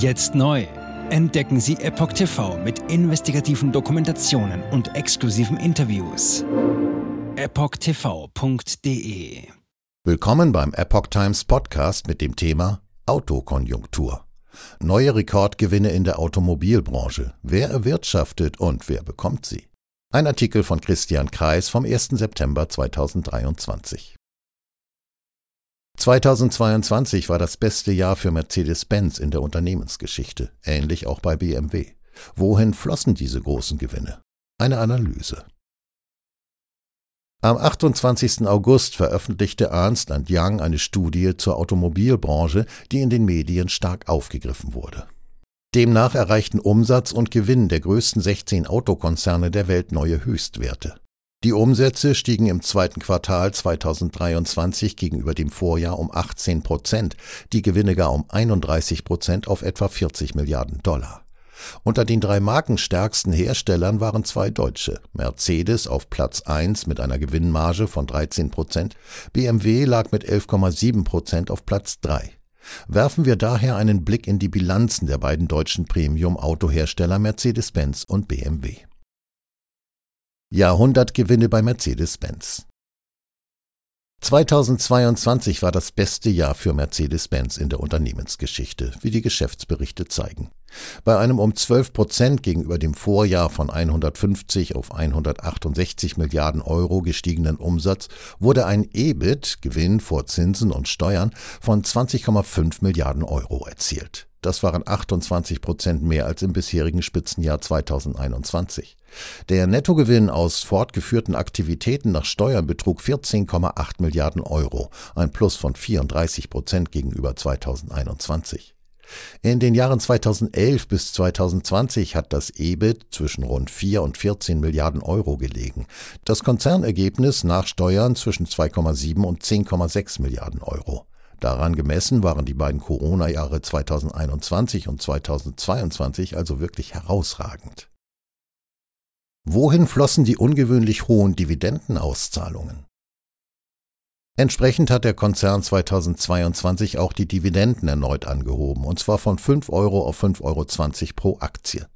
Jetzt neu. Entdecken Sie Epoch TV mit investigativen Dokumentationen und exklusiven Interviews. EpochTV.de Willkommen beim Epoch Times Podcast mit dem Thema Autokonjunktur. Neue Rekordgewinne in der Automobilbranche. Wer erwirtschaftet und wer bekommt sie? Ein Artikel von Christian Kreis vom 1. September 2023. 2022 war das beste Jahr für Mercedes-Benz in der Unternehmensgeschichte, ähnlich auch bei BMW. Wohin flossen diese großen Gewinne? Eine Analyse. Am 28. August veröffentlichte Ernst Young eine Studie zur Automobilbranche, die in den Medien stark aufgegriffen wurde. Demnach erreichten Umsatz und Gewinn der größten 16 Autokonzerne der Welt neue Höchstwerte. Die Umsätze stiegen im zweiten Quartal 2023 gegenüber dem Vorjahr um 18 Prozent, die Gewinne gar um 31 Prozent auf etwa 40 Milliarden Dollar. Unter den drei markenstärksten Herstellern waren zwei deutsche, Mercedes auf Platz 1 mit einer Gewinnmarge von 13 Prozent, BMW lag mit 11,7 Prozent auf Platz 3. Werfen wir daher einen Blick in die Bilanzen der beiden deutschen Premium-Autohersteller Mercedes-Benz und BMW. Jahrhundertgewinne bei Mercedes-Benz. 2022 war das beste Jahr für Mercedes-Benz in der Unternehmensgeschichte, wie die Geschäftsberichte zeigen. Bei einem um 12 Prozent gegenüber dem Vorjahr von 150 auf 168 Milliarden Euro gestiegenen Umsatz wurde ein EBIT, Gewinn vor Zinsen und Steuern, von 20,5 Milliarden Euro erzielt. Das waren 28 Prozent mehr als im bisherigen Spitzenjahr 2021. Der Nettogewinn aus fortgeführten Aktivitäten nach Steuern betrug 14,8 Milliarden Euro, ein Plus von 34 Prozent gegenüber 2021. In den Jahren 2011 bis 2020 hat das EBIT zwischen rund 4 und 14 Milliarden Euro gelegen. Das Konzernergebnis nach Steuern zwischen 2,7 und 10,6 Milliarden Euro. Daran gemessen waren die beiden Corona-Jahre 2021 und 2022 also wirklich herausragend. Wohin flossen die ungewöhnlich hohen Dividendenauszahlungen? Entsprechend hat der Konzern 2022 auch die Dividenden erneut angehoben, und zwar von 5 Euro auf 5,20 Euro pro Aktie.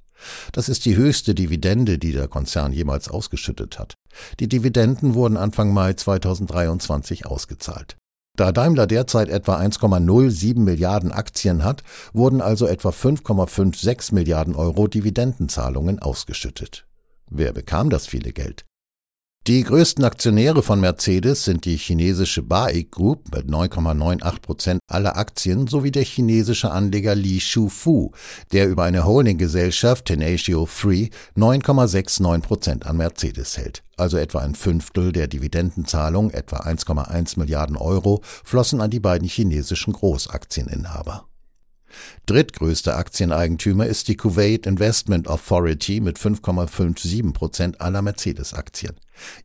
Das ist die höchste Dividende, die der Konzern jemals ausgeschüttet hat. Die Dividenden wurden Anfang Mai 2023 ausgezahlt. Da Daimler derzeit etwa 1,07 Milliarden Aktien hat, wurden also etwa 5,56 Milliarden Euro Dividendenzahlungen ausgeschüttet. Wer bekam das viele Geld? Die größten Aktionäre von Mercedes sind die chinesische BAIC Group mit 9,98 Prozent aller Aktien sowie der chinesische Anleger Li Shufu, der über eine Holdinggesellschaft Tenatio Free 9,69 Prozent an Mercedes hält. Also etwa ein Fünftel der Dividendenzahlung, etwa 1,1 Milliarden Euro, flossen an die beiden chinesischen Großaktieninhaber. Drittgrößter Aktioneigentümer ist die Kuwait Investment Authority mit 5,57 Prozent aller Mercedes-Aktien.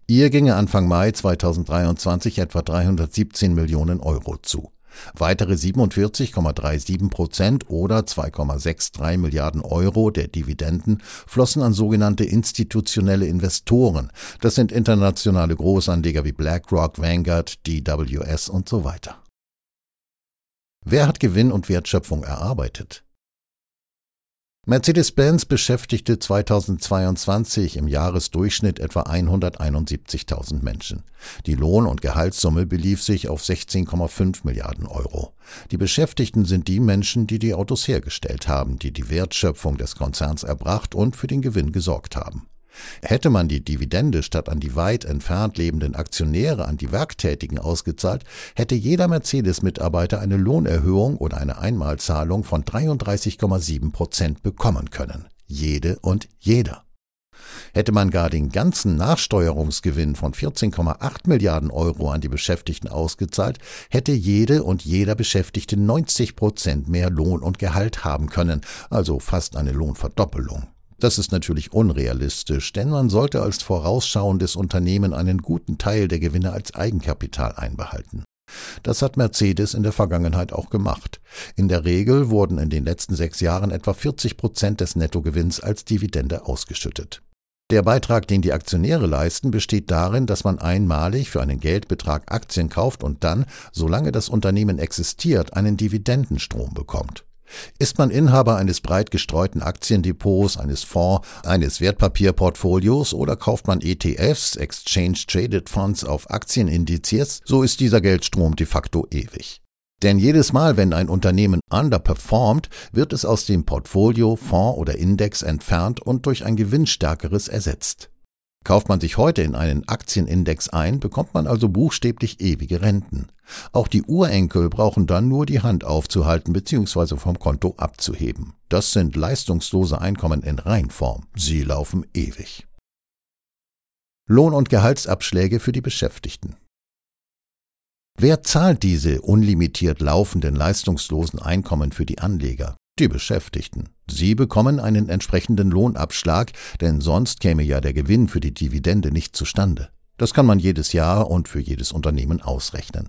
Ihr ginge Anfang Mai 2023 etwa 317 Millionen Euro zu. Weitere 47,37 Prozent oder 2,63 Milliarden Euro der Dividenden flossen an sogenannte institutionelle Investoren. Das sind internationale Großanleger wie BlackRock, Vanguard, DWS und so weiter. Wer hat Gewinn und Wertschöpfung erarbeitet? Mercedes-Benz beschäftigte 2022 im Jahresdurchschnitt etwa 171.000 Menschen. Die Lohn- und Gehaltssumme belief sich auf 16,5 Milliarden Euro. Die Beschäftigten sind die Menschen, die die Autos hergestellt haben, die die Wertschöpfung des Konzerns erbracht und für den Gewinn gesorgt haben. Hätte man die Dividende statt an die weit entfernt lebenden Aktionäre an die Werktätigen ausgezahlt, hätte jeder Mercedes-Mitarbeiter eine Lohnerhöhung oder eine Einmalzahlung von 33,7 Prozent bekommen können. Jede und jeder. Hätte man gar den ganzen Nachsteuerungsgewinn von 14,8 Milliarden Euro an die Beschäftigten ausgezahlt, hätte jede und jeder Beschäftigte 90 Prozent mehr Lohn und Gehalt haben können, also fast eine Lohnverdoppelung. Das ist natürlich unrealistisch, denn man sollte als vorausschauendes Unternehmen einen guten Teil der Gewinne als Eigenkapital einbehalten. Das hat Mercedes in der Vergangenheit auch gemacht. In der Regel wurden in den letzten sechs Jahren etwa 40 Prozent des Nettogewinns als Dividende ausgeschüttet. Der Beitrag, den die Aktionäre leisten, besteht darin, dass man einmalig für einen Geldbetrag Aktien kauft und dann, solange das Unternehmen existiert, einen Dividendenstrom bekommt. Ist man Inhaber eines breit gestreuten Aktiendepots, eines Fonds, eines Wertpapierportfolios oder kauft man ETFs, Exchange Traded Funds auf Aktienindizes, so ist dieser Geldstrom de facto ewig. Denn jedes Mal, wenn ein Unternehmen underperformt, wird es aus dem Portfolio, Fonds oder Index entfernt und durch ein gewinnstärkeres ersetzt. Kauft man sich heute in einen Aktienindex ein, bekommt man also buchstäblich ewige Renten. Auch die Urenkel brauchen dann nur die Hand aufzuhalten bzw. vom Konto abzuheben. Das sind leistungslose Einkommen in Reinform. Sie laufen ewig. Lohn- und Gehaltsabschläge für die Beschäftigten. Wer zahlt diese unlimitiert laufenden leistungslosen Einkommen für die Anleger? Die Beschäftigten. Sie bekommen einen entsprechenden Lohnabschlag, denn sonst käme ja der Gewinn für die Dividende nicht zustande. Das kann man jedes Jahr und für jedes Unternehmen ausrechnen.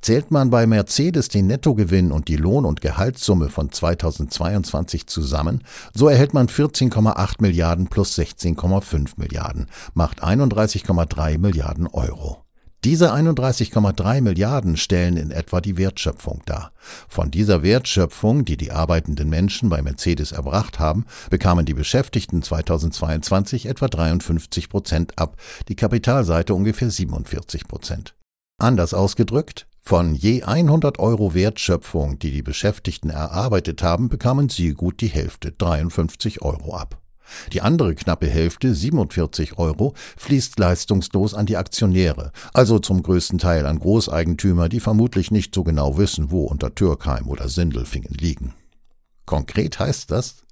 Zählt man bei Mercedes den Nettogewinn und die Lohn- und Gehaltssumme von 2022 zusammen, so erhält man 14,8 Milliarden plus 16,5 Milliarden, macht 31,3 Milliarden Euro. Diese 31,3 Milliarden stellen in etwa die Wertschöpfung dar. Von dieser Wertschöpfung, die die arbeitenden Menschen bei Mercedes erbracht haben, bekamen die Beschäftigten 2022 etwa 53 Prozent ab, die Kapitalseite ungefähr 47 Prozent. Anders ausgedrückt, von je 100 Euro Wertschöpfung, die die Beschäftigten erarbeitet haben, bekamen sie gut die Hälfte, 53 Euro ab. Die andere knappe Hälfte, 47 Euro, fließt leistungslos an die Aktionäre, also zum größten Teil an Großeigentümer, die vermutlich nicht so genau wissen, wo unter Türkheim oder Sindelfingen liegen. Konkret heißt das,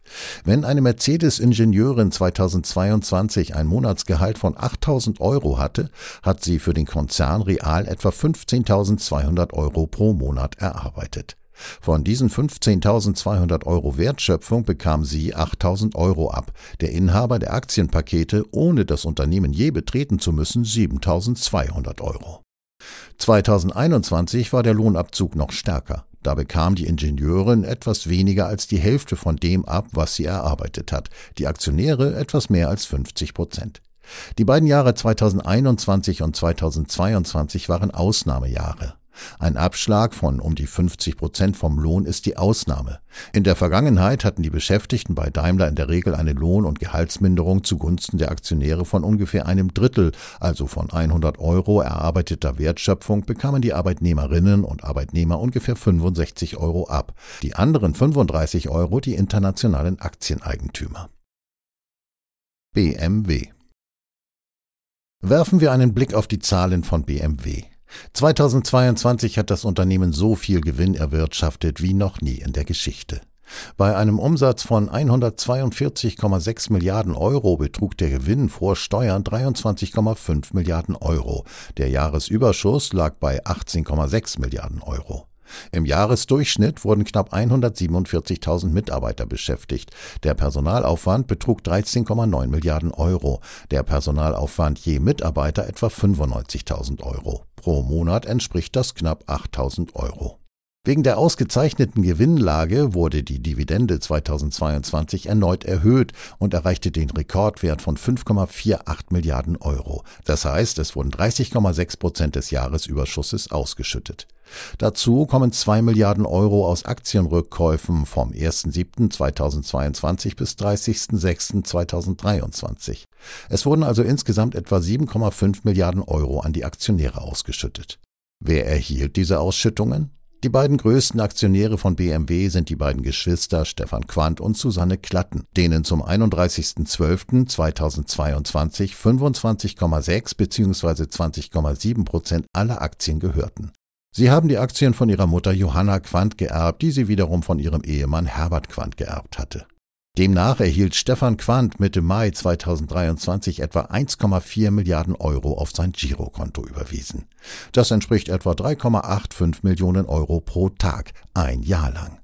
wenn eine Mercedes-Ingenieurin 2022 ein Monatsgehalt von 8000 Euro hatte, hat sie für den Konzern real etwa 15.200 Euro pro Monat erarbeitet. Von diesen 15.200 Euro Wertschöpfung bekam sie 8.000 Euro ab, der Inhaber der Aktienpakete, ohne das Unternehmen je betreten zu müssen, 7.200 Euro. 2021 war der Lohnabzug noch stärker. Da bekam die Ingenieurin etwas weniger als die Hälfte von dem ab, was sie erarbeitet hat, die Aktionäre etwas mehr als 50 Prozent. Die beiden Jahre 2021 und 2022 waren Ausnahmejahre. Ein Abschlag von um die 50 Prozent vom Lohn ist die Ausnahme. In der Vergangenheit hatten die Beschäftigten bei Daimler in der Regel eine Lohn- und Gehaltsminderung zugunsten der Aktionäre von ungefähr einem Drittel, also von 100 Euro erarbeiteter Wertschöpfung bekamen die Arbeitnehmerinnen und Arbeitnehmer ungefähr 65 Euro ab, die anderen 35 Euro die internationalen Aktieneigentümer. BMW Werfen wir einen Blick auf die Zahlen von BMW. 2022 hat das Unternehmen so viel Gewinn erwirtschaftet wie noch nie in der Geschichte. Bei einem Umsatz von 142,6 Milliarden Euro betrug der Gewinn vor Steuern 23,5 Milliarden Euro. Der Jahresüberschuss lag bei 18,6 Milliarden Euro. Im Jahresdurchschnitt wurden knapp 147.000 Mitarbeiter beschäftigt. Der Personalaufwand betrug 13,9 Milliarden Euro. Der Personalaufwand je Mitarbeiter etwa 95.000 Euro. Pro Monat entspricht das knapp 8.000 Euro. Wegen der ausgezeichneten Gewinnlage wurde die Dividende 2022 erneut erhöht und erreichte den Rekordwert von 5,48 Milliarden Euro. Das heißt, es wurden 30,6 Prozent des Jahresüberschusses ausgeschüttet. Dazu kommen 2 Milliarden Euro aus Aktienrückkäufen vom 1.7.2022 bis 30.06.2023. Es wurden also insgesamt etwa 7,5 Milliarden Euro an die Aktionäre ausgeschüttet. Wer erhielt diese Ausschüttungen? Die beiden größten Aktionäre von BMW sind die beiden Geschwister Stefan Quandt und Susanne Klatten, denen zum 31.12.2022 25,6 bzw. 20,7 Prozent aller Aktien gehörten. Sie haben die Aktien von ihrer Mutter Johanna Quandt geerbt, die sie wiederum von ihrem Ehemann Herbert Quandt geerbt hatte. Demnach erhielt Stefan Quandt Mitte Mai 2023 etwa 1,4 Milliarden Euro auf sein Girokonto überwiesen. Das entspricht etwa 3,85 Millionen Euro pro Tag, ein Jahr lang.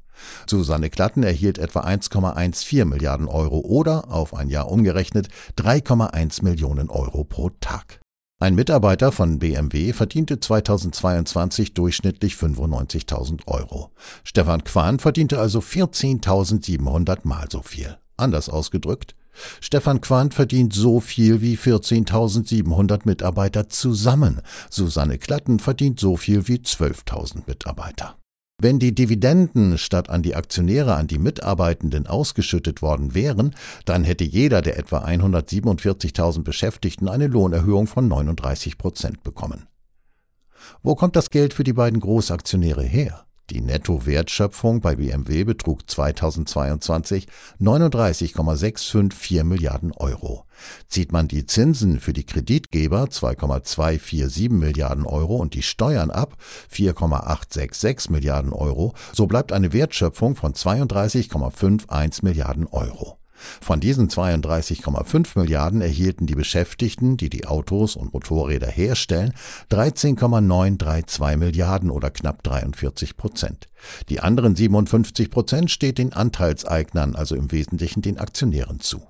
Susanne Klatten erhielt etwa 1,14 Milliarden Euro oder, auf ein Jahr umgerechnet, 3,1 Millionen Euro pro Tag. Ein Mitarbeiter von BMW verdiente 2022 durchschnittlich 95.000 Euro. Stefan Quahn verdiente also 14.700 Mal so viel. Anders ausgedrückt, Stefan Quandt verdient so viel wie 14.700 Mitarbeiter zusammen. Susanne Klatten verdient so viel wie 12.000 Mitarbeiter. Wenn die Dividenden statt an die Aktionäre an die Mitarbeitenden ausgeschüttet worden wären, dann hätte jeder der etwa 147.000 Beschäftigten eine Lohnerhöhung von 39 Prozent bekommen. Wo kommt das Geld für die beiden Großaktionäre her? Die Nettowertschöpfung bei BMW betrug 2022 39,654 Milliarden Euro. Zieht man die Zinsen für die Kreditgeber 2,247 Milliarden Euro und die Steuern ab 4,866 Milliarden Euro, so bleibt eine Wertschöpfung von 32,51 Milliarden Euro. Von diesen 32,5 Milliarden erhielten die Beschäftigten, die die Autos und Motorräder herstellen, 13,932 Milliarden oder knapp 43 Prozent. Die anderen 57 Prozent steht den Anteilseignern, also im Wesentlichen den Aktionären zu.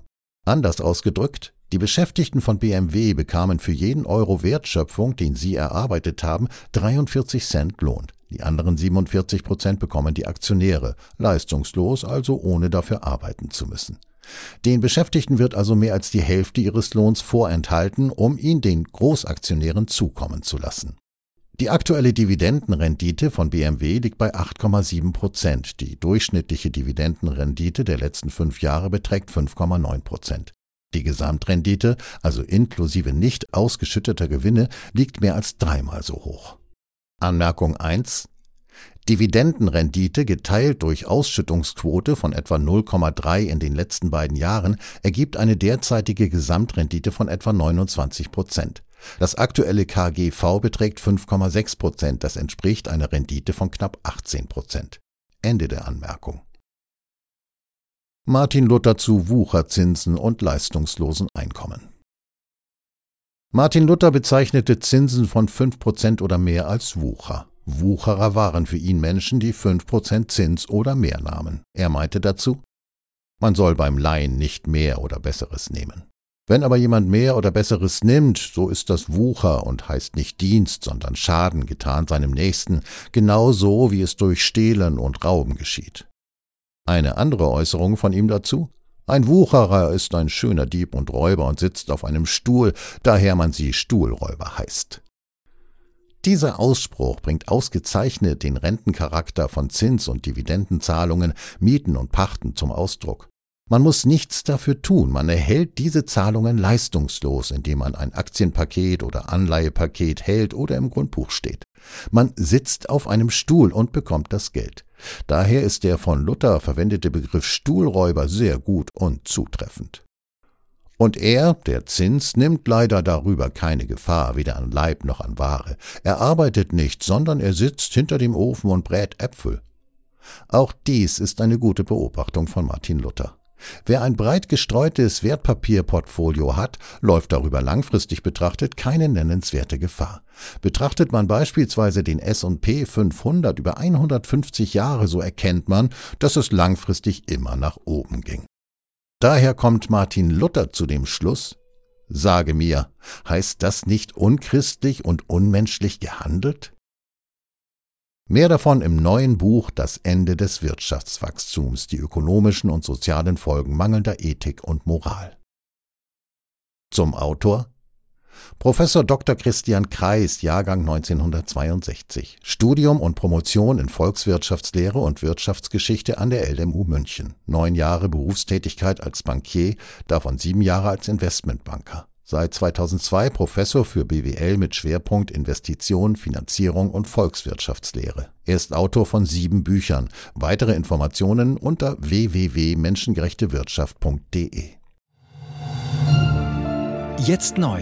Anders ausgedrückt, die Beschäftigten von BMW bekamen für jeden Euro Wertschöpfung, den sie erarbeitet haben, 43 Cent Lohn. Die anderen 47 Prozent bekommen die Aktionäre, leistungslos, also ohne dafür arbeiten zu müssen. Den Beschäftigten wird also mehr als die Hälfte ihres Lohns vorenthalten, um ihn den Großaktionären zukommen zu lassen. Die aktuelle Dividendenrendite von BMW liegt bei 8,7 Prozent. Die durchschnittliche Dividendenrendite der letzten fünf Jahre beträgt 5,9 Prozent. Die Gesamtrendite, also inklusive nicht ausgeschütteter Gewinne, liegt mehr als dreimal so hoch. Anmerkung 1. Dividendenrendite geteilt durch Ausschüttungsquote von etwa 0,3 in den letzten beiden Jahren ergibt eine derzeitige Gesamtrendite von etwa 29 Prozent. Das aktuelle KGV beträgt 5,6 Prozent, das entspricht einer Rendite von knapp 18 Prozent. Ende der Anmerkung. Martin Luther zu Wucherzinsen und leistungslosen Einkommen. Martin Luther bezeichnete Zinsen von 5 Prozent oder mehr als Wucher. Wucherer waren für ihn Menschen, die 5% Zins oder mehr nahmen. Er meinte dazu, man soll beim Leihen nicht mehr oder Besseres nehmen. Wenn aber jemand mehr oder Besseres nimmt, so ist das Wucher und heißt nicht Dienst, sondern Schaden getan seinem Nächsten, genau so, wie es durch Stehlen und Rauben geschieht. Eine andere Äußerung von ihm dazu? Ein Wucherer ist ein schöner Dieb und Räuber und sitzt auf einem Stuhl, daher man sie Stuhlräuber heißt. Dieser Ausspruch bringt ausgezeichnet den Rentencharakter von Zins- und Dividendenzahlungen, Mieten und Pachten zum Ausdruck. Man muss nichts dafür tun, man erhält diese Zahlungen leistungslos, indem man ein Aktienpaket oder Anleihepaket hält oder im Grundbuch steht. Man sitzt auf einem Stuhl und bekommt das Geld. Daher ist der von Luther verwendete Begriff Stuhlräuber sehr gut und zutreffend. Und er, der Zins, nimmt leider darüber keine Gefahr, weder an Leib noch an Ware. Er arbeitet nicht, sondern er sitzt hinter dem Ofen und brät Äpfel. Auch dies ist eine gute Beobachtung von Martin Luther. Wer ein breit gestreutes Wertpapierportfolio hat, läuft darüber langfristig betrachtet keine nennenswerte Gefahr. Betrachtet man beispielsweise den S&P 500 über 150 Jahre, so erkennt man, dass es langfristig immer nach oben ging. Daher kommt Martin Luther zu dem Schluss, Sage mir, heißt das nicht unchristlich und unmenschlich gehandelt? Mehr davon im neuen Buch Das Ende des Wirtschaftswachstums, die ökonomischen und sozialen Folgen mangelnder Ethik und Moral. Zum Autor Professor Dr. Christian Kreis, Jahrgang 1962. Studium und Promotion in Volkswirtschaftslehre und Wirtschaftsgeschichte an der LMU München. Neun Jahre Berufstätigkeit als Bankier, davon sieben Jahre als Investmentbanker. Seit 2002 Professor für BWL mit Schwerpunkt Investition, Finanzierung und Volkswirtschaftslehre. Er ist Autor von sieben Büchern. Weitere Informationen unter www.menschengerechtewirtschaft.de. Jetzt neu